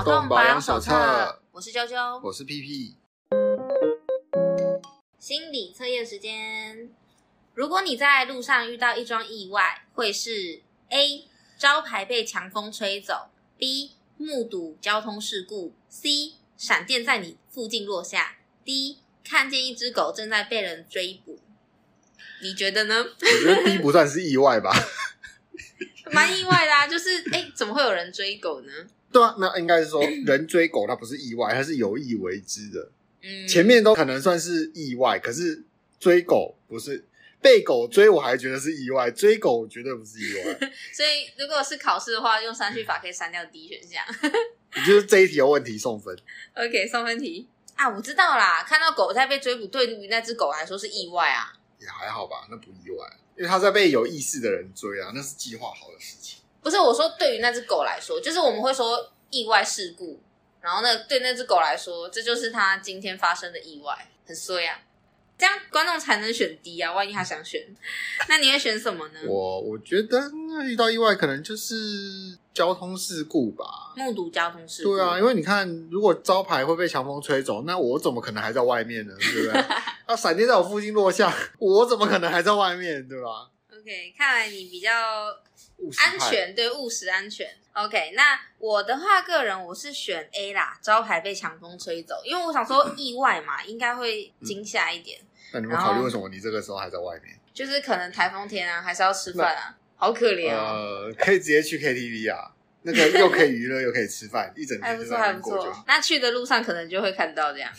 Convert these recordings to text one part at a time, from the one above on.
脑洞保养手册，我是啾啾，我是屁屁。心理测验时间，如果你在路上遇到一桩意外，会是 A 招牌被强风吹走，B 目睹交通事故，C 闪电在你附近落下，D 看见一只狗正在被人追捕。你觉得呢？我觉得 B 不算是意外吧。蛮意外的啊，就是哎、欸，怎么会有人追狗呢？对啊，那应该是说人追狗，它不是意外，它是有意为之的。嗯，前面都可能算是意外，可是追狗不是被狗追，我还觉得是意外，追狗绝对不是意外。所以如果是考试的话，用删去法可以删掉 D 选项。你就是这一题有问题送分。OK，送分题啊，我知道啦，看到狗在被追捕，对于那只狗来说是意外啊。也还好吧，那不意外。因为他在被有意识的人追啊，那是计划好的事情。不是我说，对于那只狗来说，就是我们会说意外事故，然后那对那只狗来说，这就是它今天发生的意外，很衰啊。这样观众才能选 D 啊，万一他想选，那你会选什么呢？我我觉得那遇到意外可能就是交通事故吧，目睹交通事故。对啊，因为你看，如果招牌会被强风吹走，那我怎么可能还在外面呢？对不对？那闪电在我附近落下，我怎么可能还在外面？对吧？OK，看来你比较安全，对，务实安全。OK，那我的话，个人我是选 A 啦，招牌被强风吹走，因为我想说意外嘛，应该会惊吓一点。嗯那你们考虑为什么你这个时候还在外面？就是可能台风天啊，还是要吃饭啊，好可怜哦。呃，可以直接去 KTV 啊，那个又可以娱乐又可以吃饭，一整天。还不错，还不错。那去的路上可能就会看到这样。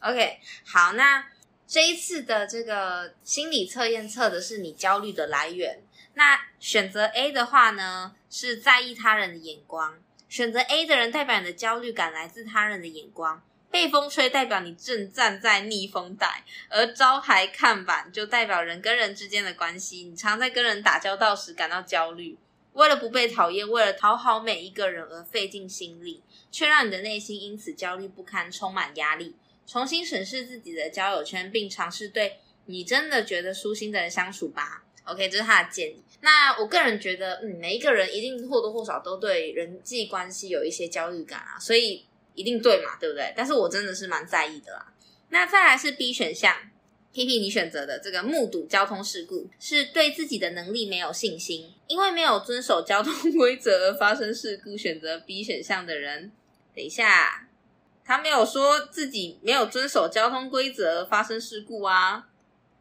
OK，好，那这一次的这个心理测验测的是你焦虑的来源。那选择 A 的话呢，是在意他人的眼光。选择 A 的人代表你的焦虑感来自他人的眼光。被风吹代表你正站在逆风带，而招牌看板就代表人跟人之间的关系。你常在跟人打交道时感到焦虑，为了不被讨厌，为了讨好每一个人而费尽心力，却让你的内心因此焦虑不堪，充满压力。重新审视自己的交友圈，并尝试对你真的觉得舒心的人相处吧。OK，这是他的建议。那我个人觉得，嗯，每一个人一定或多或少都对人际关系有一些焦虑感啊，所以。一定对嘛，对不对？但是我真的是蛮在意的啦。那再来是 B 选项，P P 你选择的这个目睹交通事故，是对自己的能力没有信心，因为没有遵守交通 规则而发生事故。选择 B 选项的人，等一下，他没有说自己没有遵守交通规则而发生事故啊。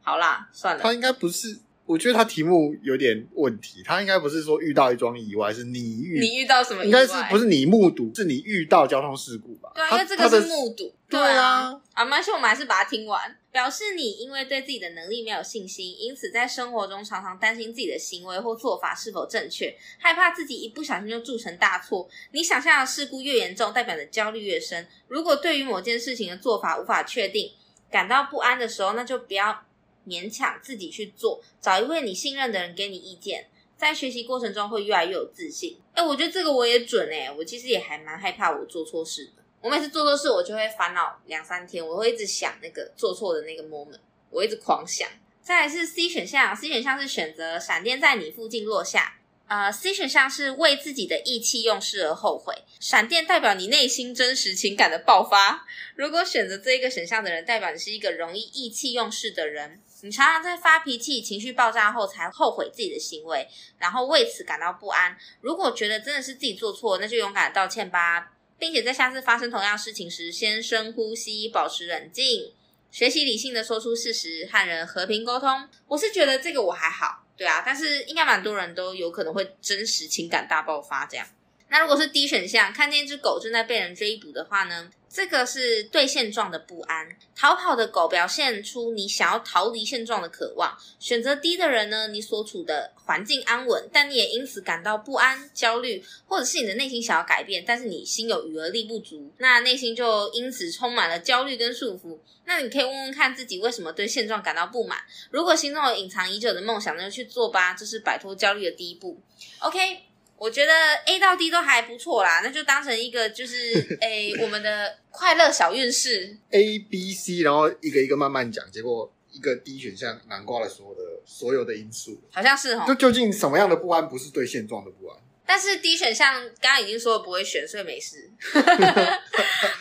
好啦，算了，他应该不是。我觉得他题目有点问题，他应该不是说遇到一桩意外，是你遇你遇到什么意外？应该是不是你目睹，是你遇到交通事故吧？对啊，因为这个是目睹。对啊，啊，没关系，我们还是把它听完。表示你因为对自己的能力没有信心，因此在生活中常常担心自己的行为或做法是否正确，害怕自己一不小心就铸成大错。你想象的事故越严重，代表的焦虑越深。如果对于某件事情的做法无法确定，感到不安的时候，那就不要。勉强自己去做，找一位你信任的人给你意见，在学习过程中会越来越有自信。哎，我觉得这个我也准哎，我其实也还蛮害怕我做错事的。我每次做错事，我就会烦恼两三天，我会一直想那个做错的那个 moment，我一直狂想。再来是 C 选项，C 选项是选择闪电在你附近落下。呃，C 选项是为自己的意气用事而后悔。闪电代表你内心真实情感的爆发。如果选择这一个选项的人，代表你是一个容易意气用事的人。你常常在发脾气、情绪爆炸后才后悔自己的行为，然后为此感到不安。如果觉得真的是自己做错，那就勇敢道歉吧，并且在下次发生同样事情时，先深呼吸，保持冷静，学习理性的说出事实，和人和平沟通。我是觉得这个我还好。对啊，但是应该蛮多人都有可能会真实情感大爆发这样。那如果是 D 选项，看见一只狗正在被人追捕的话呢？这个是对现状的不安。逃跑的狗表现出你想要逃离现状的渴望。选择 D 的人呢？你所处的环境安稳，但你也因此感到不安、焦虑，或者是你的内心想要改变，但是你心有余而力不足，那内心就因此充满了焦虑跟束缚。那你可以问问看自己为什么对现状感到不满。如果心中有隐藏已久的梦想，那就去做吧，这是摆脱焦虑的第一步。OK。我觉得 A 到 D 都还不错啦，那就当成一个就是 诶我们的快乐小运势 A B C，然后一个一个慢慢讲，结果一个 D 选项囊括了所有的所有的因素，好像是哈。就究竟什么样的不安不是对现状的不安？但是 D 选项刚刚已经说了不会选，所以没事。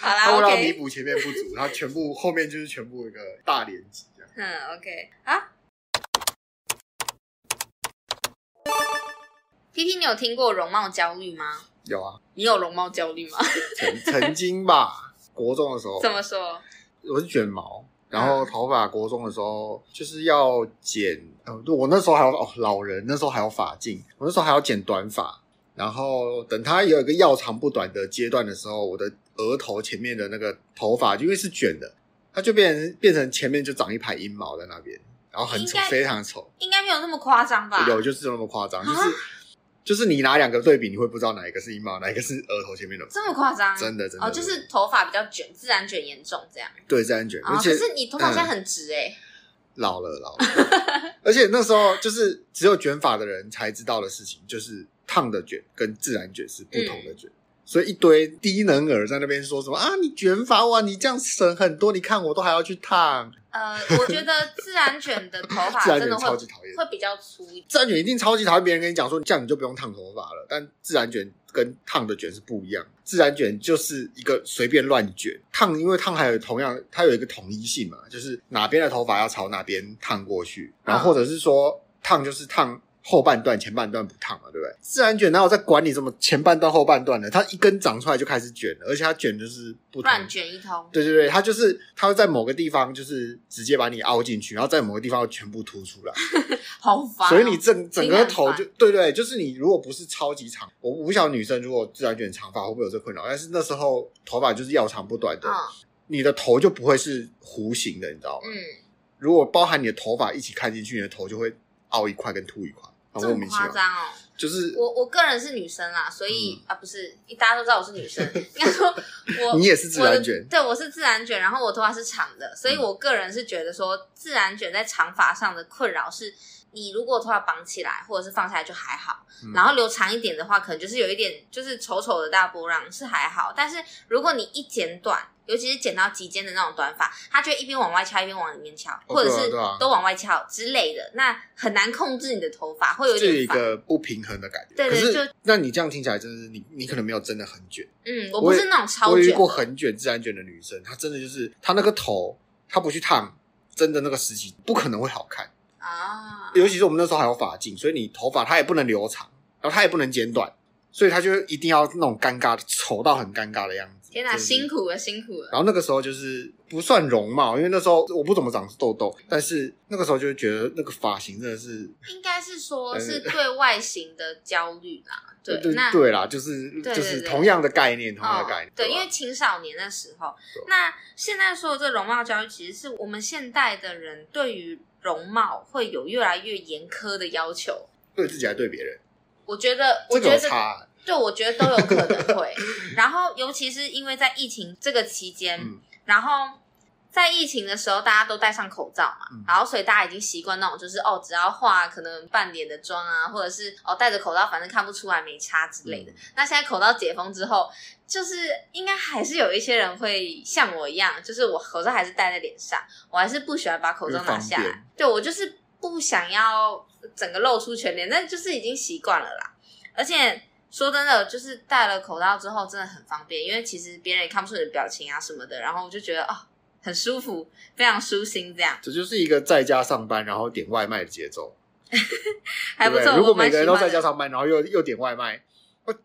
好啦，他会让，OK。弥补前面不足，然后全部后面就是全部一个大连击这样。嗯，OK。好，P P，你有听过容貌焦虑吗？有啊。你有容貌焦虑吗？曾曾经吧，国中的时候。怎么说？我是卷毛。然后头发，国中的时候就是要剪，呃，我那时候还有哦，老人那时候还有发镜，我那时候还要剪短发。然后等它有一个要长不短的阶段的时候，我的额头前面的那个头发，因为是卷的，它就变成变成前面就长一排阴毛在那边，然后很丑，非常丑。应该没有那么夸张吧？有，就是那么夸张，就是。就是你拿两个对比，你会不知道哪一个是阴毛，哪一个是额头前面的。这么夸张？真的真的。哦，就是头发比较卷，自然卷严重这样。对，自然卷。哦、而且可是你头发现在很直哎、欸嗯。老了老了。而且那时候就是只有卷发的人才知道的事情，就是烫的卷跟自然卷是不同的卷。嗯、所以一堆低能儿在那边说什么啊，你卷发哇，你这样省很多，你看我都还要去烫。呃，我觉得自然卷的头发 真的会超级讨厌，会比较粗一点。自然卷一定超级讨厌，别人跟你讲说这样你就不用烫头发了。但自然卷跟烫的卷是不一样，自然卷就是一个随便乱卷，烫因为烫还有同样，它有一个统一性嘛，就是哪边的头发要朝哪边烫过去，然后或者是说烫就是烫。后半段前半段不烫嘛，对不对？自然卷哪有在管你什么前半段后半段的？它一根长出来就开始卷了，而且它卷就是不乱卷一通。对对对，它就是它会在某个地方就是直接把你凹进去，然后在某个地方全部凸出来，好烦哦。所以你整整个头就对对，就是你如果不是超级长，我不晓得女生如果自然卷长发会不会有这困扰，但是那时候头发就是要长不短的，哦，你的头就不会是弧形的，你知道吗？嗯，如果包含你的头发一起看进去，你的头就会凹一块跟凸一块。这么夸张哦！就是我我个人是女生啦，所以、嗯、啊不是，大家都知道我是女生。应该说我，你也是自然卷，对，我是自然卷，然后我头发是长的，所以我个人是觉得说，自然卷在长发上的困扰是，你如果头发绑起来或者是放下来就还好，嗯、然后留长一点的话，可能就是有一点就是丑丑的大波浪是还好，但是如果你一剪短。尤其是剪到及肩的那种短发，它就一边往外翘，一边往里面翘，或者是都往外翘之类的，那很难控制你的头发，会有一个不平衡的感觉。对对，对，就那你这样听起来，真的是你你可能没有真的很卷。嗯，我不是那种超卷。我遇过很卷自然卷的女生，她真的就是她那个头，她不去烫，真的那个时期不可能会好看啊。尤其是我们那时候还有发镜，所以你头发它也不能留长，然后它也不能剪短，所以她就一定要那种尴尬的丑到很尴尬的样子。天哪，辛苦了，辛苦了。然后那个时候就是不算容貌，因为那时候我不怎么长痘痘，但是那个时候就觉得那个发型真的是，应该是说 是对外形的焦虑啦。对，对 那对啦，就是就是同样的概念，同样的概念。哦、对，因为青少年的时候，那现在说的这容貌焦虑，其实是我们现代的人对于容貌会有越来越严苛的要求，对自己还对别人。我觉得，我觉得。这个对，我觉得都有可能 会。然后，尤其是因为在疫情这个期间，嗯、然后在疫情的时候，大家都戴上口罩嘛，嗯、然后所以大家已经习惯那种，就是哦，只要化可能半脸的妆啊，或者是哦戴着口罩，反正看不出来没差之类的。嗯、那现在口罩解封之后，就是应该还是有一些人会像我一样，就是我口罩还是戴在脸上，我还是不喜欢把口罩拿下来。对，我就是不想要整个露出全脸，但就是已经习惯了啦，而且。说真的，就是戴了口罩之后真的很方便，因为其实别人也看不出你的表情啊什么的，然后我就觉得哦，很舒服，非常舒心这样。这就是一个在家上班然后点外卖的节奏，还不错。如果每个人都在家上班，然后又又点外卖，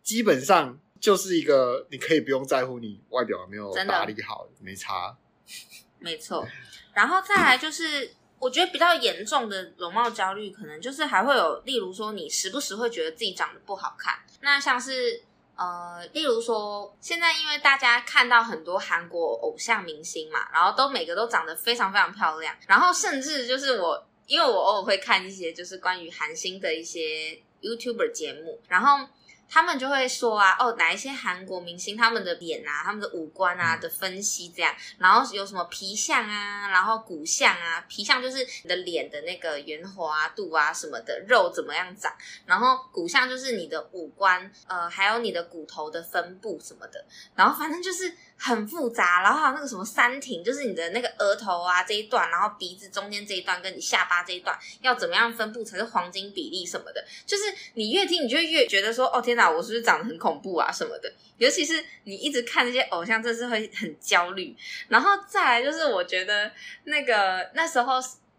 基本上就是一个你可以不用在乎你外表有没有打理好，没差。没错，然后再来就是。我觉得比较严重的容貌焦虑，可能就是还会有，例如说你时不时会觉得自己长得不好看。那像是呃，例如说现在因为大家看到很多韩国偶像明星嘛，然后都每个都长得非常非常漂亮，然后甚至就是我，因为我偶尔会看一些就是关于韩星的一些 YouTuber 节目，然后。他们就会说啊，哦，哪一些韩国明星他们的脸啊，他们的五官啊的分析这样，然后有什么皮相啊，然后骨相啊，皮相就是你的脸的那个圆滑度啊什么的，肉怎么样长，然后骨相就是你的五官，呃，还有你的骨头的分布什么的，然后反正就是很复杂，然后还有那个什么三庭，就是你的那个额头啊这一段，然后鼻子中间这一段，跟你下巴这一段要怎么样分布才是黄金比例什么的，就是你越听你就越觉得说，哦天哪，我是不是长得很恐怖啊什么的？尤其是你一直看那些偶像，真是会很焦虑。然后再来就是，我觉得那个那时候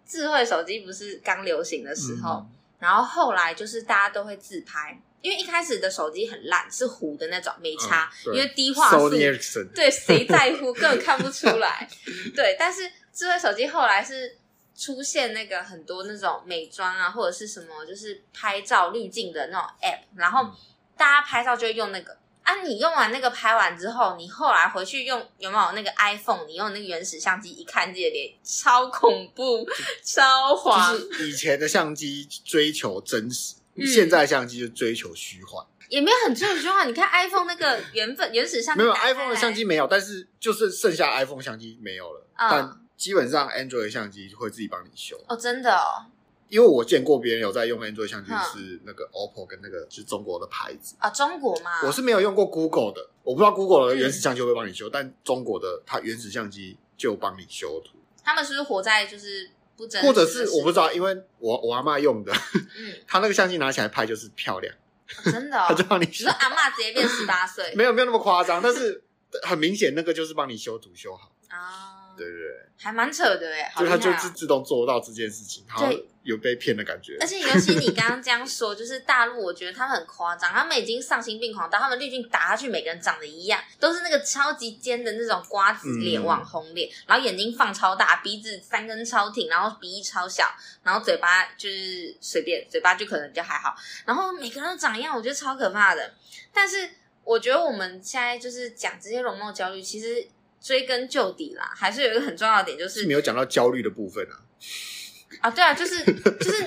智慧手机不是刚流行的时候，嗯、然后后来就是大家都会自拍。因为一开始的手机很烂，是糊的那种，没差。嗯、因为低画素，对，谁在乎，根本看不出来。对，但是智慧手机后来是出现那个很多那种美妆啊，或者是什么，就是拍照滤镜的那种 app，然后大家拍照就会用那个。啊，你用完那个拍完之后，你后来回去用有没有那个 iPhone？你用那个原始相机一看自己的脸，超恐怖，超黄。就是以前的相机追求真实。现在相机就追求虚幻，也没有很追求虚幻。你看 iPhone 那个原本原始相机，没有 iPhone 的相机没有，但是就是剩下 iPhone 相机没有了。嗯、但基本上 Android 相机会自己帮你修。哦，真的哦。因为我见过别人有在用 Android 相机，是那个 OPPO 跟那个是中国的牌子啊、哦。中国吗？我是没有用过 Google 的，我不知道 Google 的原始相机会帮你修，嗯、但中国的它原始相机就帮你修图。他们是不是活在就是？或者是我不知道，因为我我阿妈用的，嗯，他那个相机拿起来拍就是漂亮，哦、真的、哦，他就帮你。你说阿妈直接变十八岁？没有没有那么夸张，但是很明显那个就是帮你修图修好啊，对对对，还蛮扯的哎，就他就自自动做到这件事情，好有被骗的感觉，而且尤其你刚刚这样说，就是大陆，我觉得他们很夸张，他们已经丧心病狂到他们滤镜打下去，每个人长得一样，都是那个超级尖的那种瓜子脸、网红脸，然后眼睛放超大，鼻子三根超挺，然后鼻翼超小，然后嘴巴就是随便，嘴巴就可能就还好，然后每个人都长一样，我觉得超可怕的。但是我觉得我们现在就是讲这些容貌焦虑，其实追根究底啦，还是有一个很重要的点，就是，是没有讲到焦虑的部分啊。啊，对啊，就是就是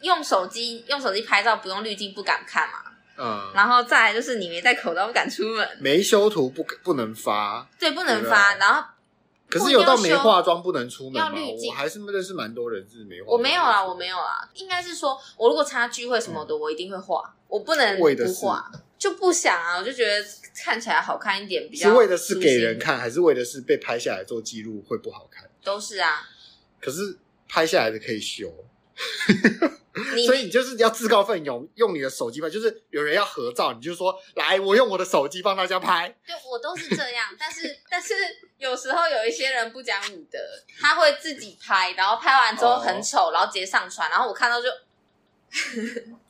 用手机用手机拍照不用滤镜不敢看嘛，嗯，然后再来就是你没戴口罩不敢出门，没修图不不能发，对，不能发，然后可是有到没化妆不能出门吗？我还是认识蛮多人是没化妆，我没有啦，我没有啦，应该是说我如果参加聚会什么的，我一定会化，我不能不化，就不想啊，我就觉得看起来好看一点比较，是为的是给人看，还是为的是被拍下来做记录会不好看？都是啊，可是。拍下来的可以修，所以你就是要自告奋勇用你的手机拍，就是有人要合照，你就说来，我用我的手机帮大家拍。对，我都是这样，但是但是有时候有一些人不讲武德，他会自己拍，然后拍完之后很丑，哦、然后直接上传，然后我看到就，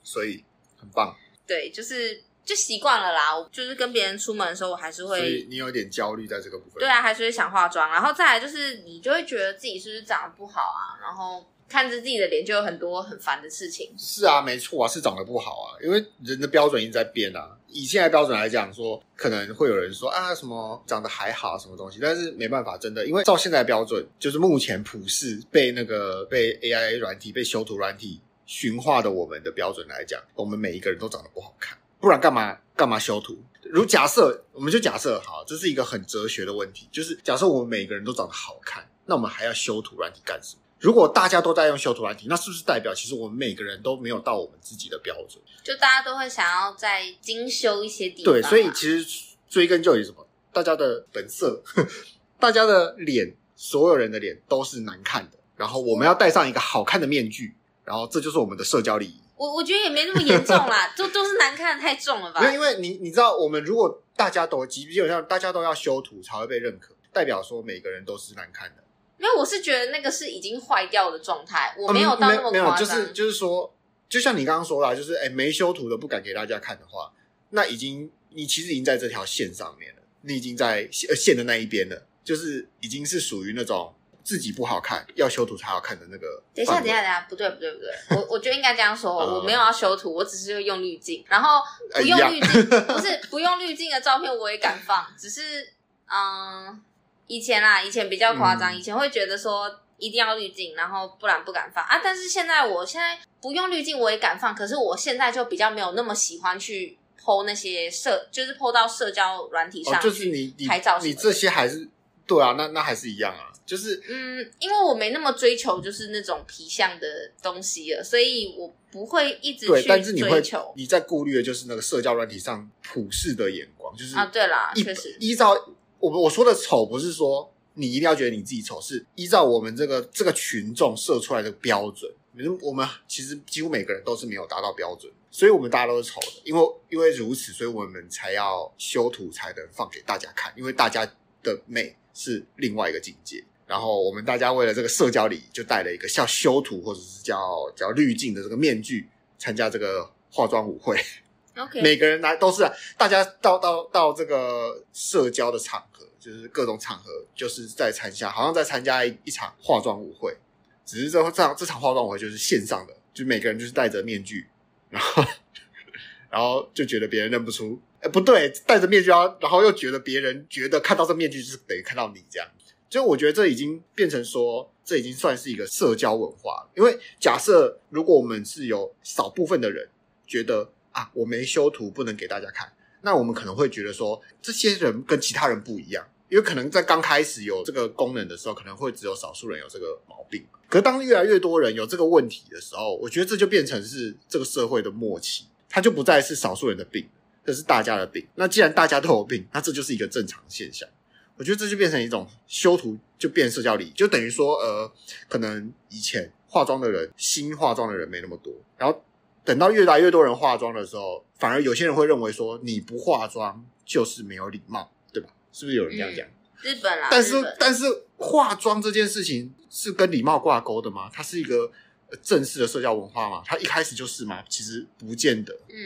所以很棒。对，就是。就习惯了啦，我就是跟别人出门的时候，我还是会。所以你有点焦虑在这个部分。对啊，还是会想化妆，然后再来就是你就会觉得自己是不是长得不好啊，然后看着自己的脸就有很多很烦的事情。是啊，没错啊，是长得不好啊，因为人的标准一直在变啊。以现在标准来讲，说可能会有人说啊，什么长得还好什么东西，但是没办法，真的，因为照现在的标准，就是目前普世被那个被 AI 软体、被修图软体驯化的我们的标准来讲，我们每一个人都长得不好看。不然干嘛干嘛修图？如假设，我们就假设好，这是一个很哲学的问题，就是假设我们每个人都长得好看，那我们还要修图软体干什么？如果大家都在用修图软体，那是不是代表其实我们每个人都没有到我们自己的标准？就大家都会想要再精修一些地方。对，所以其实追根究底，什么？大家的本色，大家的脸，所有人的脸都是难看的，然后我们要戴上一个好看的面具，然后这就是我们的社交礼仪。我我觉得也没那么严重啦，都都是难看的太重了吧？因为因为你你知道，我们如果大家都基本上大家都要修图才会被认可，代表说每个人都是难看的。没有我是觉得那个是已经坏掉的状态，我没有到那么夸张。嗯、没，有，就是就是说，就像你刚刚说啦，就是哎，没修图的不敢给大家看的话，那已经你其实已经在这条线上面了，你已经在线线的那一边了，就是已经是属于那种。自己不好看，要修图才好看的那个。等一下，等一下，等一下，不对，不对，不对，我我觉得应该这样说，我没有要修图，我只是用滤镜，然后不用滤镜，不是不用滤镜的照片我也敢放，只是嗯，以前啦，以前比较夸张，以前会觉得说一定要滤镜，然后不然不敢放啊。但是现在，我现在不用滤镜我也敢放，可是我现在就比较没有那么喜欢去 po 那些社，就是 po 到社交软体上，就是你拍照，你这些还是对啊，那那还是一样啊。就是嗯，因为我没那么追求，就是那种皮相的东西了，所以我不会一直去追求。对，但是你会，你在顾虑的就是那个社交软体上普世的眼光，就是啊，对啦，确实依照我我说的丑不是说你一定要觉得你自己丑，是依照我们这个这个群众设出来的标准。我们其实几乎每个人都是没有达到标准，所以我们大家都是丑的。因为因为如此，所以我们才要修图才能放给大家看，因为大家的美是另外一个境界。然后我们大家为了这个社交礼仪，就戴了一个像修图或者是叫叫滤镜的这个面具，参加这个化妆舞会。OK，每个人来都是大家到到到这个社交的场合，就是各种场合，就是在参加，好像在参加一一场化妆舞会。只是这这场这场化妆舞会就是线上的，就每个人就是戴着面具，然后 然后就觉得别人认不出，哎，不对，戴着面具，然后又觉得别人觉得看到这面具就是等于看到你这样。就我觉得这已经变成说，这已经算是一个社交文化了。因为假设如果我们是有少部分的人觉得啊，我没修图不能给大家看，那我们可能会觉得说，这些人跟其他人不一样。因为可能在刚开始有这个功能的时候，可能会只有少数人有这个毛病。可当越来越多人有这个问题的时候，我觉得这就变成是这个社会的默契，它就不再是少数人的病，这是大家的病。那既然大家都有病，那这就是一个正常现象。我觉得这就变成一种修图就变社交礼仪，就等于说，呃，可能以前化妆的人，新化妆的人没那么多，然后等到越来越多人化妆的时候，反而有些人会认为说，你不化妆就是没有礼貌，对吧？是不是有人这样讲？嗯、日本啦，但是但是化妆这件事情是跟礼貌挂钩的吗？它是一个正式的社交文化吗？它一开始就是吗？其实不见得，嗯，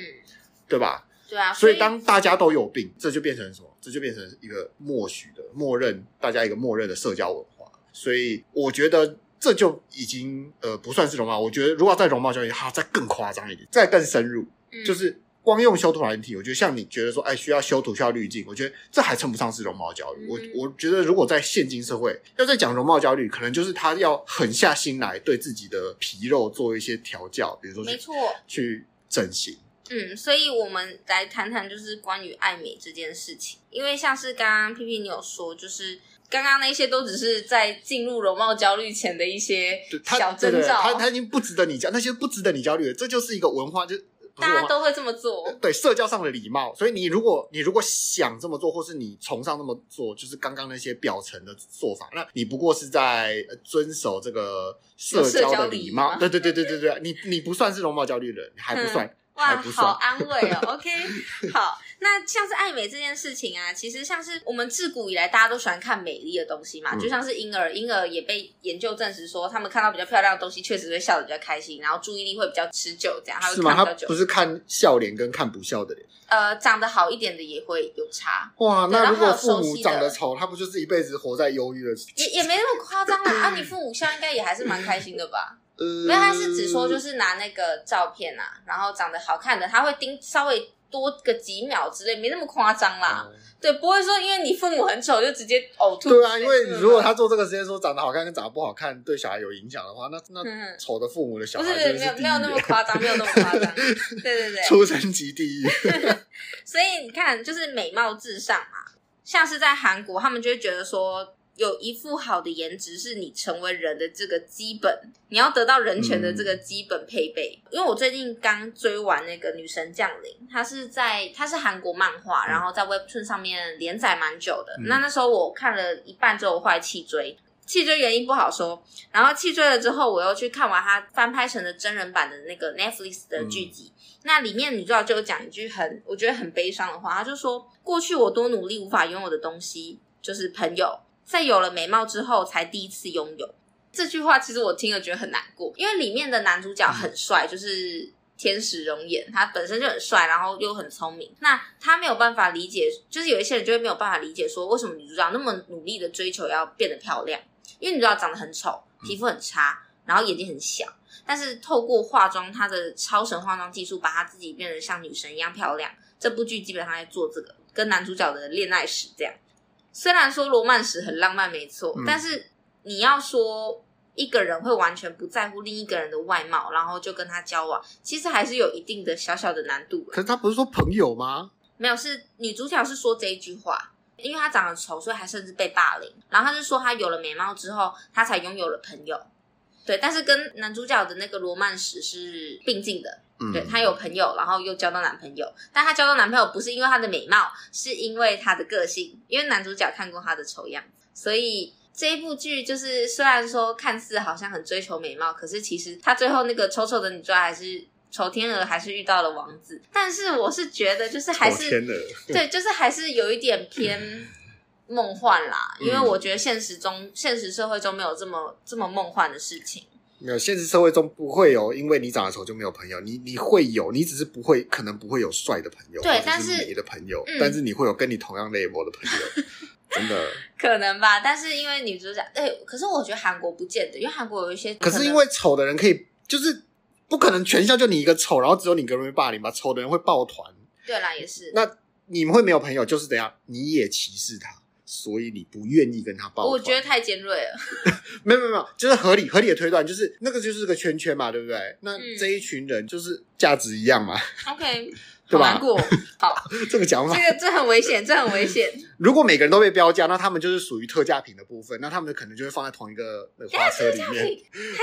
对吧？对啊，所以当大家都有病，这就变成什么？这就变成一个默许的、默认大家一个默认的社交文化。所以我觉得这就已经呃不算是容貌。我觉得如果在容貌焦虑，哈再更夸张一点，再更深入，嗯、就是光用修图软体。我觉得像你觉得说，哎，需要修图、需要滤镜，我觉得这还称不上是容貌焦虑。嗯、我我觉得如果在现今社会要再讲容貌焦虑，可能就是他要狠下心来对自己的皮肉做一些调教，比如说没错，去整形。嗯，所以我们来谈谈就是关于爱美这件事情，因为像是刚刚 P P 你有说，就是刚刚那些都只是在进入容貌焦虑前的一些小征兆，他他已经不值得你焦，那些不值得你焦虑的，这就是一个文化，就大家都会这么做，对社交上的礼貌。所以你如果你如果想这么做，或是你崇尚这么做，就是刚刚那些表层的做法，那你不过是在遵守这个社交的礼貌。对对对对对对，你你不算是容貌焦虑的人，你还不算。嗯哇，好安慰哦。OK，好，那像是爱美这件事情啊，其实像是我们自古以来大家都喜欢看美丽的东西嘛，嗯、就像是婴儿，婴儿也被研究证实说，他们看到比较漂亮的东西，确实会笑得比较开心，然后注意力会比较持久，这样他会看比较久。是吗？他不是看笑脸跟看不笑的脸？呃，长得好一点的也会有差。哇，那如果父母长得丑，他不就是一辈子活在忧郁的？也也没那么夸张啦。啊，你父母笑应该也还是蛮开心的吧？没有，他是只说就是拿那个照片啊，然后长得好看的，他会盯稍微多个几秒之类，没那么夸张啦。嗯、对，不会说因为你父母很丑就直接呕吐。对啊，因为如果他做这个实验说长得好看跟长得不好看对小孩有影响的话，那那丑的父母的小孩不是没有没有那么夸张，没有那么夸张。对对对，出生即地狱。所以你看，就是美貌至上嘛，像是在韩国，他们就会觉得说。有一副好的颜值是你成为人的这个基本，你要得到人权的这个基本配备。嗯、因为我最近刚追完那个《女神降临》，它是在它是韩国漫画，然后在 Webtoon 上面连载蛮久的。嗯、那那时候我看了一半之后，我后来弃追，弃追原因不好说。然后弃追了之后，我又去看完它翻拍成的真人版的那个 Netflix 的剧集。嗯、那里面女主角就有讲一句很我觉得很悲伤的话，她就说：“过去我多努力无法拥有的东西，就是朋友。”在有了美貌之后，才第一次拥有这句话。其实我听了觉得很难过，因为里面的男主角很帅，就是天使容颜，他本身就很帅，然后又很聪明。那他没有办法理解，就是有一些人就会没有办法理解，说为什么女主角那么努力的追求要变得漂亮？因为女主角长得很丑，皮肤很差，然后眼睛很小，但是透过化妆，她的超神化妆技术，把她自己变得像女神一样漂亮。这部剧基本上在做这个，跟男主角的恋爱史这样。虽然说罗曼史很浪漫，没错，嗯、但是你要说一个人会完全不在乎另一个人的外貌，然后就跟他交往，其实还是有一定的小小的难度。可是他不是说朋友吗？没有，是女主角是说这一句话，因为她长得丑，所以还甚至被霸凌。然后她就说她有了美貌之后，她才拥有了朋友。对，但是跟男主角的那个罗曼史是并进的。嗯，对，她有朋友，然后又交到男朋友，但她交到男朋友不是因为她的美貌，是因为她的个性，因为男主角看过她的丑样，所以这一部剧就是虽然说看似好像很追求美貌，可是其实她最后那个丑丑的女主角还是丑天鹅，还是遇到了王子，但是我是觉得就是还是对，就是还是有一点偏。梦幻啦，因为我觉得现实中、嗯、现实社会中没有这么这么梦幻的事情。没有，现实社会中不会有，因为你长得丑就没有朋友。你你会有，你只是不会，可能不会有帅的朋友，对，但是美的朋友，但是，嗯、但是你会有跟你同样 level 的朋友，真的可能吧。但是因为女主角，哎，可是我觉得韩国不见得，因为韩国有一些，可是因为丑的人可以，就是不可能全校就你一个丑，然后只有你一个人会霸凌吧？丑的人会抱团。对啦，也是。那你们会没有朋友，就是怎样？你也歧视他。所以你不愿意跟他抱团，我觉得太尖锐了。没有没有没有，就是合理合理的推断，就是那个就是个圈圈嘛，对不对？那这一群人就是价值一样嘛。OK，对吧？难过。好，这个讲法，这个这很危险，这很危险。如果每个人都被标价，那他们就是属于特价品的部分，那他们可能就会放在同一个花车里面。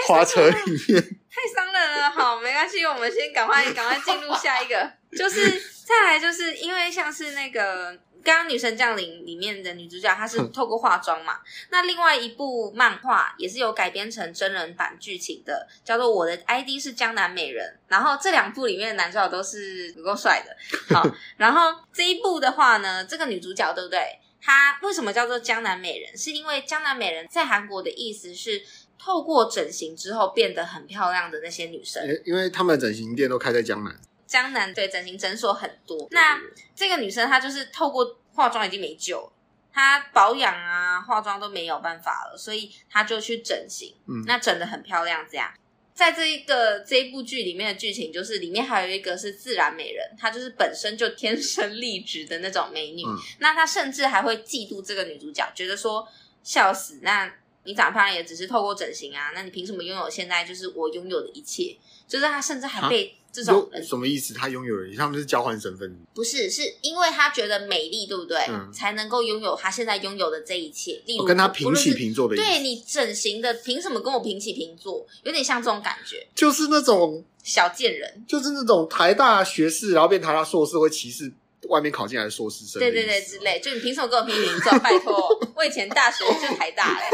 花车里面太伤人了。好，没关系，我们先赶快赶快进入下一个，就是再来，就是因为像是那个。刚刚《女神降临》里面的女主角，她是透过化妆嘛？那另外一部漫画也是有改编成真人版剧情的，叫做《我的 ID 是江南美人》。然后这两部里面的男主角都是足够帅的。好，然后这一部的话呢，这个女主角对不对？她为什么叫做江南美人？是因为江南美人在韩国的意思是透过整形之后变得很漂亮的那些女生。因为他们的整形店都开在江南。江南对整形诊所很多，那这个女生她就是透过化妆已经没救了，她保养啊化妆都没有办法了，所以她就去整形，嗯，那整的很漂亮。这样，在这一个这一部剧里面的剧情就是里面还有一个是自然美人，她就是本身就天生丽质的那种美女，嗯，那她甚至还会嫉妒这个女主角，觉得说笑死，那你长得漂亮也只是透过整形啊，那你凭什么拥有现在就是我拥有的一切？就是她甚至还被。这种什么意思？他拥有人，他们是交换身份？不是，是因为他觉得美丽，对不对？嗯，才能够拥有他现在拥有的这一切。例如，跟他平起平坐的意思。对，你整形的，凭什么跟我平起平坐？有点像这种感觉，就是那种小贱人，就是那种台大学士，然后变台大硕士，会歧视外面考进来的硕士生。对对对，之类。就你凭什么跟我平起平坐？拜托，我以前大学就台大嘞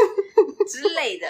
之类的。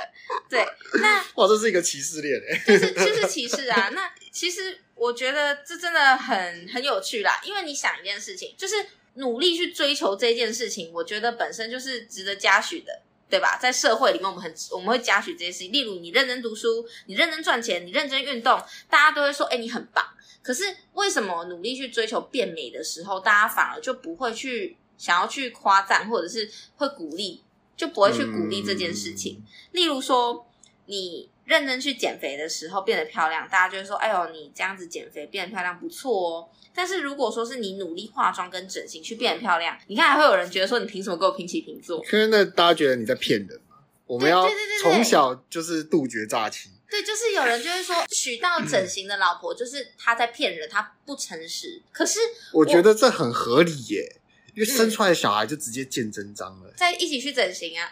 对，那哇，这是一个歧视链哎，就是就是歧视啊。那其实。我觉得这真的很很有趣啦，因为你想一件事情，就是努力去追求这件事情，我觉得本身就是值得嘉许的，对吧？在社会里面，我们很我们会嘉许这些事情。例如，你认真读书，你认真赚钱，你认真运动，大家都会说：“哎，你很棒。”可是为什么努力去追求变美的时候，大家反而就不会去想要去夸赞，或者是会鼓励，就不会去鼓励这件事情？嗯、例如说，你。认真去减肥的时候变得漂亮，大家就会说：“哎呦，你这样子减肥变得漂亮不错哦。”但是如果说是你努力化妆跟整形去变得漂亮，你看还会有人觉得说：“你凭什么跟我平起平坐？”因为那大家觉得你在骗人嘛。我们要从小就是杜绝诈欺。对，就是有人就会说娶到整形的老婆就是他在骗人，他不诚实。可是我，我觉得这很合理耶，因为生出来的小孩就直接见真章了。再一起去整形啊！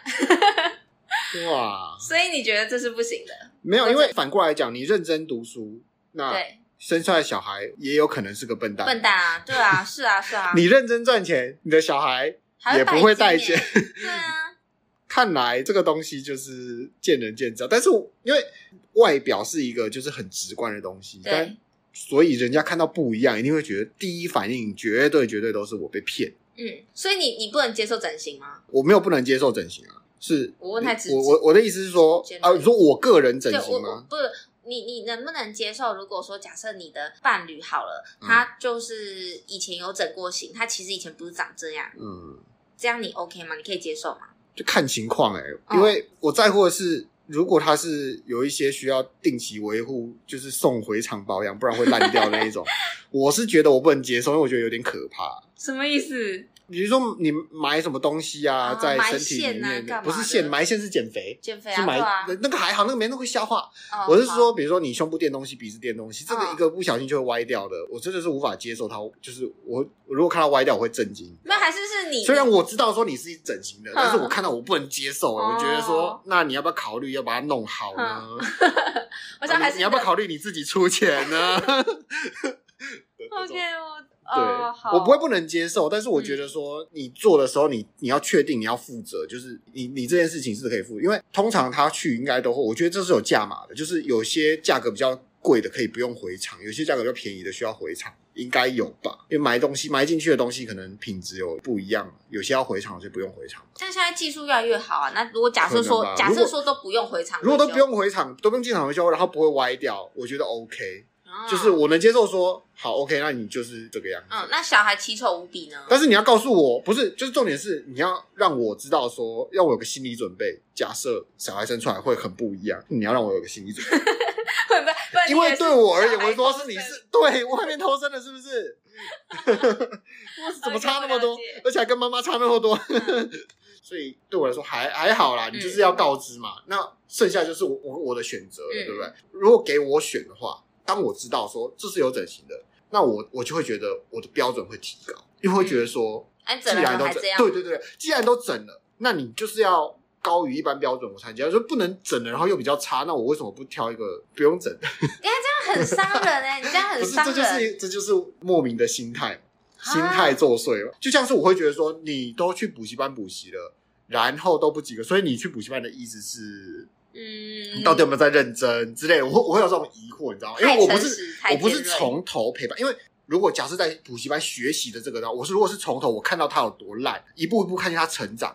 哇！所以你觉得这是不行的？没有，因为反过来讲，你认真读书，那生出来的小孩也有可能是个笨蛋。笨蛋啊，对啊，是啊，是啊。你认真赚钱，你的小孩也不会待见。对啊。看来这个东西就是见仁见智，但是因为外表是一个就是很直观的东西，但所以人家看到不一样，一定会觉得第一反应绝对绝对都是我被骗。嗯，所以你你不能接受整形吗？我没有不能接受整形啊。是我问太直接，我我我的意思是说啊，你说我个人整形吗？不是，你你能不能接受？如果说假设你的伴侣好了，他就是以前有整过型，他其实以前不是长这样，嗯，这样你 OK 吗？你可以接受吗？就看情况哎，因为我在乎的是，如果他是有一些需要定期维护，就是送回厂保养，不然会烂掉那一种，我是觉得我不能接受，因为我觉得有点可怕。什么意思？比如说你埋什么东西啊，啊在身体里面，啊、不是线埋线是减肥，减肥啊，是埋、啊、那个还好，那个没那么会消化。哦、我是说，比如说你胸部垫东西，鼻子垫东西，这个一个不小心就会歪掉的，哦、我真的是无法接受它。就是我，我如果看到歪掉，我会震惊。那还是是你。虽然我知道说你是整形的，但是我看到我不能接受，我觉得说，那你要不要考虑要把它弄好呢？我想还是你要不要考虑你自己出钱呢？OK，我对，哦、我不会不能接受，但是我觉得说你做的时候你，你你要确定你要负责，就是你你这件事情是可以负，因为通常他去应该都会，我觉得这是有价码的，就是有些价格比较贵的可以不用回厂，有些价格比较便宜的需要回厂，应该有吧？因为埋东西埋进去的东西可能品质有不一样，有些要回厂，有些不用回厂。但现在技术越来越好啊，那如果假设说假设说都不用回厂，如果都不用回厂，都不用进厂维修，然后不会歪掉，我觉得 OK。就是我能接受说好 OK，那你就是这个样子。嗯，那小孩奇丑无比呢？但是你要告诉我，不是，就是重点是你要让我知道说，要我有个心理准备。假设小孩生出来会很不一样，你要让我有个心理准备。会不会？因为对我而言，我说是你是对外面偷生的，是不是？怎么差那么多？而且还跟妈妈差那么多。所以对我来说还还好啦，你就是要告知嘛。那剩下就是我我我的选择了，对不对？如果给我选的话。当我知道说这是有整形的，那我我就会觉得我的标准会提高，因为会觉得说，既然都整，对对对，既然都整了，那你就是要高于一般标准我才接受。说不能整了，然后又比较差，那我为什么不挑一个不用整的？你看这样很伤人哎，你这样很伤人。这就是这就是莫名的心态，心态作祟了。就像是我会觉得说，你都去补习班补习了，然后都不及格，所以你去补习班的意思是？嗯，你到底有没有在认真之类的？我会我会有这种疑惑，你知道吗？因为我不是我不是从头陪伴，因为如果假设在补习班学习的这个呢，我是如果是从头我看到他有多烂，一步一步看见他成长，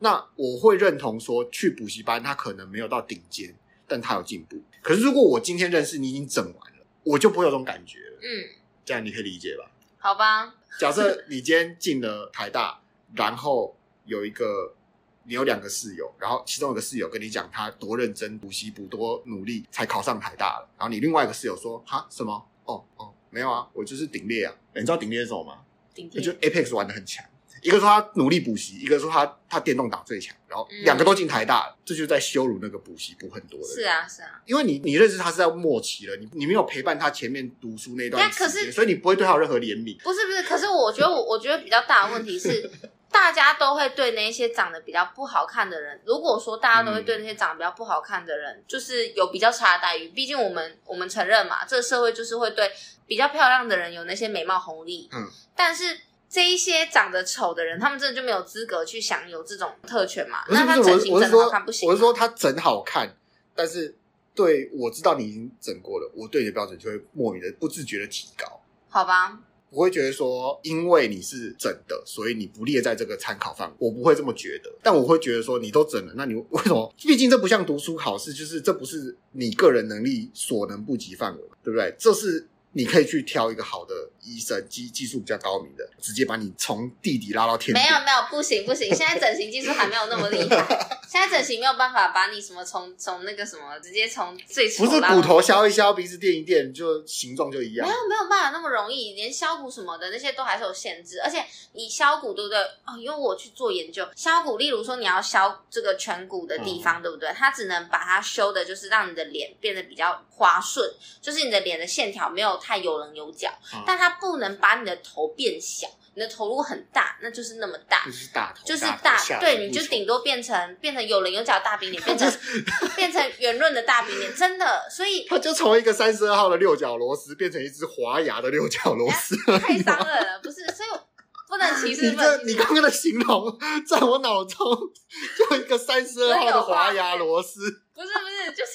那我会认同说去补习班他可能没有到顶尖，但他有进步。可是如果我今天认识你已经整完了，我就不会有这种感觉了。嗯，这样你可以理解吧？好吧。假设你今天进了台大，然后有一个。你有两个室友，然后其中有个室友跟你讲他多认真补习补多努力才考上台大了，然后你另外一个室友说哈什么？哦哦没有啊，我就是顶烈啊！你知道顶烈是什么吗？顶猎就 Apex 玩的很强，一个说他努力补习，一个说他他电动打最强，然后两个都进台大了，这就是在羞辱那个补习补很多的。是啊是啊，因为你你认识他是在末期了，你你没有陪伴他前面读书那段时间，所以你不会对他有任何怜悯。不是不是，可是我觉得我我觉得比较大的问题是。大家都会对那些长得比较不好看的人，如果说大家都会对那些长得比较不好看的人，嗯、就是有比较差的待遇。毕竟我们我们承认嘛，这个社会就是会对比较漂亮的人有那些美貌红利。嗯，但是这一些长得丑的人，他们真的就没有资格去享有这种特权嘛？不是不是，那他整形整好看不行我是说他整好看，但是对我知道你已经整过了，我对你的标准就会莫名的不自觉的提高。好吧。我会觉得说，因为你是整的，所以你不列在这个参考范围。我不会这么觉得，但我会觉得说，你都整了，那你为什么？毕竟这不像读书考试，就是这不是你个人能力所能不及范围，对不对？这是。你可以去挑一个好的医生，技技术比较高明的，直接把你从地底拉到天。没有没有，不行不行，现在整形技术还没有那么厉害，现在整形没有办法把你什么从从那个什么直接从最初。不是骨头削一削，鼻子垫一垫，就形状就一样。没有没有办法那么容易，连削骨什么的那些都还是有限制，而且你削骨对不对？哦，因为我去做研究，削骨，例如说你要削这个颧骨的地方，嗯、对不对？它只能把它修的，就是让你的脸变得比较滑顺，就是你的脸的线条没有。太有棱有角，嗯、但它不能把你的头变小。你的头如果很大，那就是那么大，就是大头，就是大。大对，你就顶多变成变成有棱有角的大饼脸，变成 变成圆润的大饼脸，真的。所以它就从一个三十二号的六角螺丝变成一只滑牙的六角螺丝，太伤人了，不是？所以不能歧视。你这你刚刚的形容，在我脑中 就一个三十二号的滑牙螺丝，不是不是，就是。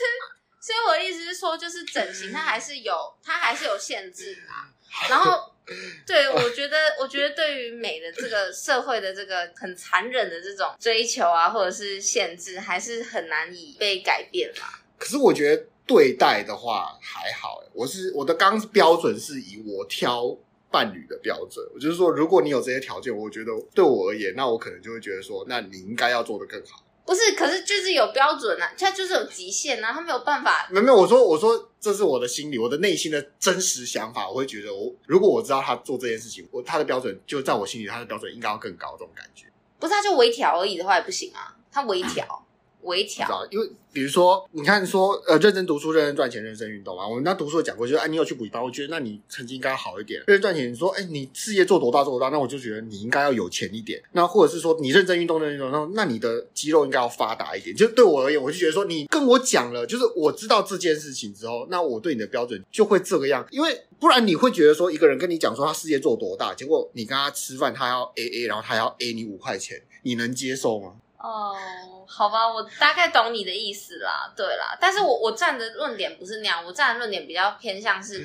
所以我的意思是说，就是整形它还是有，它还是有限制的。然后，对，我觉得，我觉得对于美的这个社会的这个很残忍的这种追求啊，或者是限制，还是很难以被改变啦。可是我觉得对待的话还好，我是我的刚标准是以我挑伴侣的标准，我就是说，如果你有这些条件，我觉得对我而言，那我可能就会觉得说，那你应该要做的更好。不是，可是就是有标准啊，他就是有极限啊，他没有办法。没有没有，我说我说这是我的心理，我的内心的真实想法，我会觉得我如果我知道他做这件事情，我他的标准就在我心里，他的标准应该要更高，这种感觉。不是，他就微调而已的话也不行啊，他微调。微调，因为比如说，你看说，呃，认真读书、认真赚钱、认真运动啊。我们那读书讲过，就是哎，你有去补习班，我觉得那你成绩应该要好一点。认真赚钱，你说，哎，你事业做多大做多大，那我就觉得你应该要有钱一点。那或者是说，你认真运动、认真运动，那那你的肌肉应该要发达一点。就对我而言，我就觉得说，你跟我讲了，就是我知道这件事情之后，那我对你的标准就会这个样。因为不然你会觉得说，一个人跟你讲说他事业做多大，结果你跟他吃饭，他要 AA，然后他要 A 你五块钱，你能接受吗？哦，好吧，我大概懂你的意思啦。对啦，但是我我站的论点不是那样，我站的论点比较偏向是，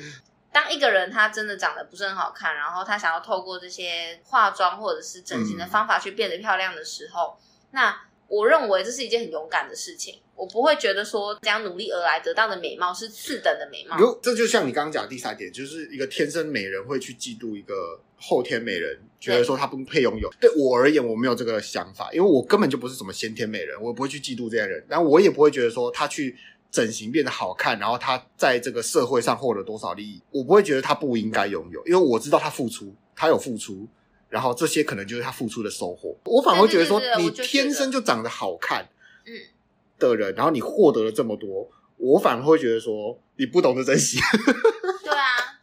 当一个人他真的长得不是很好看，然后他想要透过这些化妆或者是整形的方法去变得漂亮的时候，嗯、那我认为这是一件很勇敢的事情。我不会觉得说这样努力而来得到的美貌是次等的美貌。如这就像你刚刚讲的第三点，就是一个天生美人会去嫉妒一个后天美人，觉得说她不配拥有。对我而言，我没有这个想法，因为我根本就不是什么先天美人，我不会去嫉妒这些人。然后我也不会觉得说她去整形变得好看，然后他在这个社会上获得多少利益，我不会觉得他不应该拥有，因为我知道他付出，他有付出，然后这些可能就是他付出的收获。我反而会觉得说，你天生就长得好看，嗯。的人，然后你获得了这么多，我反而会觉得说你不懂得珍惜。对啊，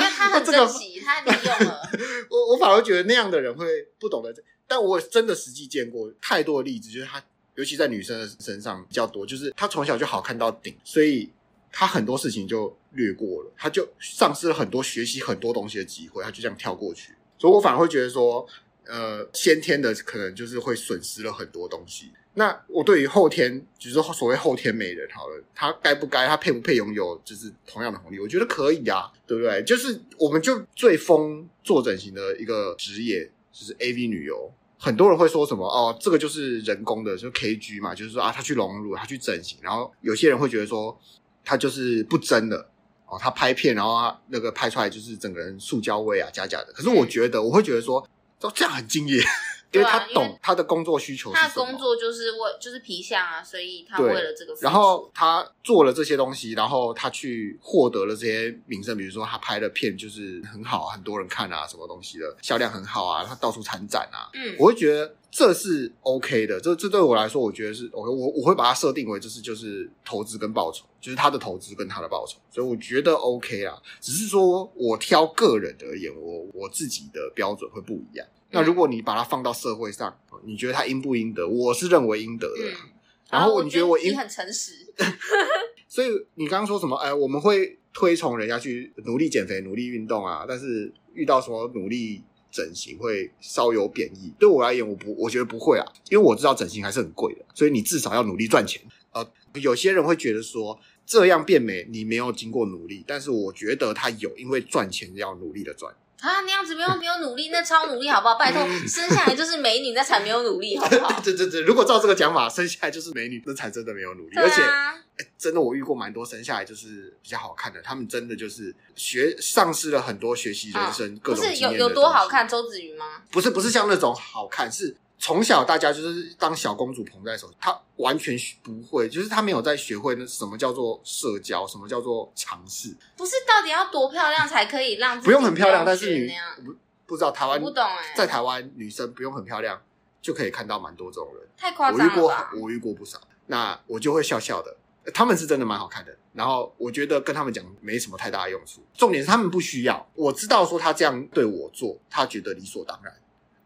因为他很 珍惜，他利用了。我我反而觉得那样的人会不懂得，但我真的实际见过太多的例子，就是他，尤其在女生的身上比较多，就是他从小就好看到顶，所以他很多事情就略过了，他就丧失了很多学习很多东西的机会，他就这样跳过去。所以我反而会觉得说，呃，先天的可能就是会损失了很多东西。那我对于后天，就是所谓后天美人，好了，他该不该，他配不配拥有，就是同样的红利？我觉得可以啊，对不对？就是我们就最疯做整形的一个职业，就是 AV 女优。很多人会说什么哦，这个就是人工的，就 KG 嘛，就是说啊，他去隆乳，他去整形，然后有些人会觉得说，他就是不真的哦，他拍片，然后他那个拍出来就是整个人塑胶味啊，假假的。可是我觉得，我会觉得说，这样很敬业。因为他懂他的工作需求，他的工作就是为就是皮相啊，所以他为了这个，然后他做了这些东西，然后他去获得了这些名声，比如说他拍的片就是很好，很多人看啊，什么东西的销量很好啊，他到处参展啊，嗯，我会觉得这是 OK 的，这这对我来说，我觉得是 OK，我我会把它设定为这是就是投资跟报酬，就是他的投资跟他的报酬，所以我觉得 OK 啊，只是说我挑个人而言，我我自己的标准会不一样。那如果你把它放到社会上，你觉得它应不应得？我是认为应得的。嗯、然后你觉得我应你很诚实，所以你刚刚说什么？哎，我们会推崇人家去努力减肥、努力运动啊，但是遇到什么努力整形会稍有贬义。对我而言，我不，我觉得不会啊，因为我知道整形还是很贵的，所以你至少要努力赚钱。呃，有些人会觉得说这样变美你没有经过努力，但是我觉得他有，因为赚钱要努力的赚。啊，那样子没有没有努力，那超努力好不好？拜托，生下来就是美女，那才没有努力，好不好？对对对，如果照这个讲法，生下来就是美女，那才真的没有努力。啊、而且、欸，真的我遇过蛮多生下来就是比较好看的，他们真的就是学丧失了很多学习人生、啊、各种是有有多好看？周子瑜吗？不是不是像那种好看是。从小大家就是当小公主捧在手，她完全不会，就是她没有在学会那什么叫做社交，什么叫做尝试。不是到底要多漂亮才可以让自己不用很漂亮，但是女不不知道台湾不懂哎，在台湾女生不用很漂亮就可以看到蛮多这种人，太夸张了吧？我遇过，我遇过不少，那我就会笑笑的。他们是真的蛮好看的，然后我觉得跟他们讲没什么太大的用处。重点是他们不需要，我知道说他这样对我做，他觉得理所当然。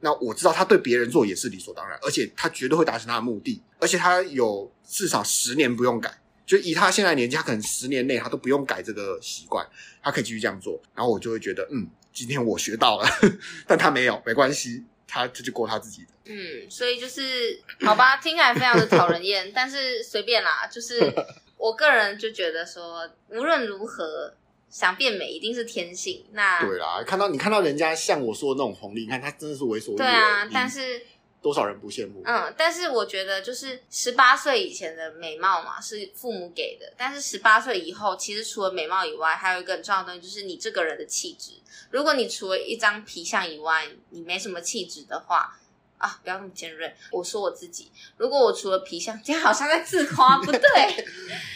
那我知道他对别人做也是理所当然，而且他绝对会达成他的目的，而且他有至少十年不用改，就以他现在年纪，他可能十年内他都不用改这个习惯，他可以继续这样做。然后我就会觉得，嗯，今天我学到了，但他没有，没关系，他他就过他自己的。嗯，所以就是好吧，听起来非常的讨人厌，但是随便啦，就是 我个人就觉得说，无论如何。想变美一定是天性，那对啦。看到你看到人家像我说的那种红利，你看他真的是为所欲为。对啊，但是多少人不羡慕？嗯，但是我觉得就是十八岁以前的美貌嘛，是父母给的。但是十八岁以后，其实除了美貌以外，还有一个很重要的东西，就是你这个人的气质。如果你除了一张皮相以外，你没什么气质的话，啊，不要那么尖锐。我说我自己，如果我除了皮相，今天好像在自夸，不对。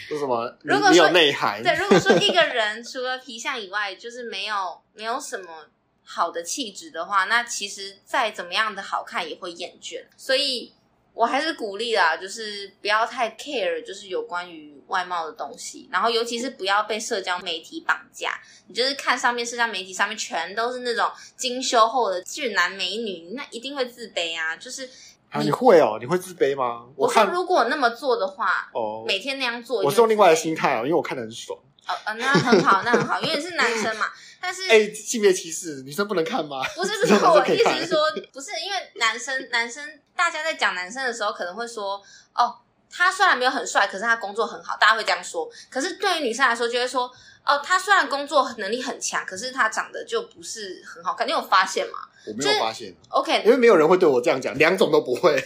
说什么？如果说内涵，对，如果说 一个人除了皮相以外，就是没有没有什么好的气质的话，那其实再怎么样的好看也会厌倦。所以。我还是鼓励啦，就是不要太 care，就是有关于外貌的东西，然后尤其是不要被社交媒体绑架。你就是看上面社交媒体上面全都是那种精修后的俊男美女，那一定会自卑啊。就是你，啊、你会哦，你会自卑吗？我说如果那么做的话，哦，每天那样做，我是用另外的心态哦，因为我看得很爽。哦，呃，那很好，那很好，因为你是男生嘛。但是，哎、欸，性别歧视，女生不能看吗？不是，不是，我意思是说，不是因为男生，男生，大家在讲男生的时候，可能会说，哦，他虽然没有很帅，可是他工作很好，大家会这样说。可是对于女生来说，就会说，哦，他虽然工作能力很强，可是他长得就不是很好看。你有发现吗？我没有发现。OK，因为没有人会对我这样讲，两种都不会，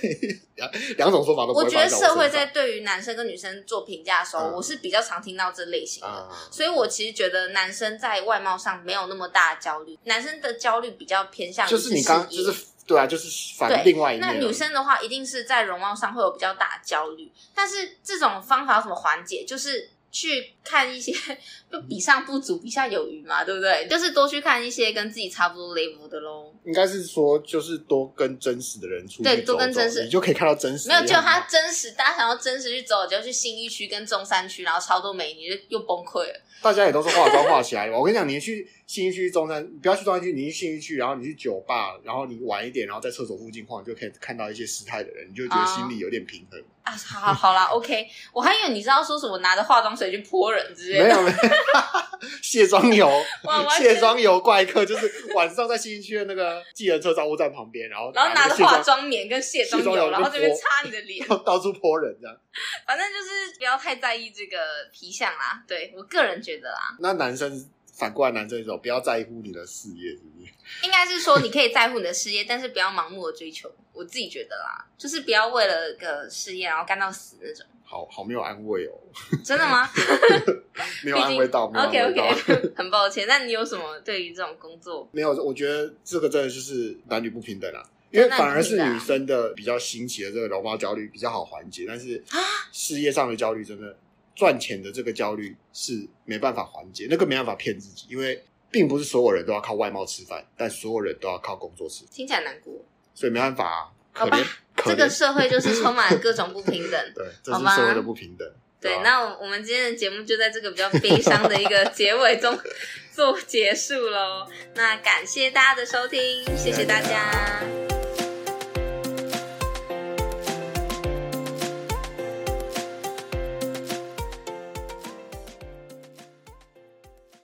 两种说法都不会。我觉得社会在对于男生跟女生做评价的时候，嗯，我是比较常听到这类型的，嗯，所以我其实觉得男生在外貌上没有那么大的焦虑，男生的焦虑比较偏向于就是你刚就是对啊，就是反另外一面。那女生的话，一定是在容貌上会有比较大的焦虑，但是这种方法有什么缓解？就是。去看一些，就比上不足，比下有余嘛，对不对？就是多去看一些跟自己差不多 level 的喽。应该是说，就是多跟真实的人出对，多跟真实，你就可以看到真实。没有，就他真实，大家想要真实去走，就要去新义区跟中山区，然后超多美女，就又崩溃了。大家也都是化妆化起来的。我跟你讲，你去新义区、中山，你不要去中山区，你去新义区，然后你去酒吧，然后你晚一点，然后在厕所附近晃，你就可以看到一些失态的人，你就觉得心里有点平衡。啊，好好好啦，OK。我还以为你知道说什么拿着化妆水去泼人之类的。没有没有，卸妆油，卸妆油怪客就是晚上在信义区的那个计程车招呼站旁边，然后然后拿着化妆棉跟卸妆油，油，然后这边擦你的脸，到处泼人这样。反正就是不要太在意这个皮相啦，对我个人觉得啦。那男生反过来，男生的时候不要在乎你的事业，是不是？应该是说你可以在乎你的事业，但是不要盲目的追求。我自己觉得啦，就是不要为了个事业然后干到死那种。好好没有安慰哦。真的吗？没有安慰到。OK OK，很抱歉。那你有什么对于这种工作？没有，我觉得这个真的就是男女不平等啊。因为反而是女生的比较新奇的这个容貌焦虑比较好缓解，但是事业上的焦虑真的赚钱的这个焦虑是没办法缓解，那个没办法骗自己，因为并不是所有人都要靠外貌吃饭，但所有人都要靠工作吃饭。听起来难过，所以没办法啊。好吧，这个社会就是 充满了各种不平等。对，这是社会的不平等。对，那我我们今天的节目就在这个比较悲伤的一个结尾中 做结束喽。那感谢大家的收听，谢谢大家。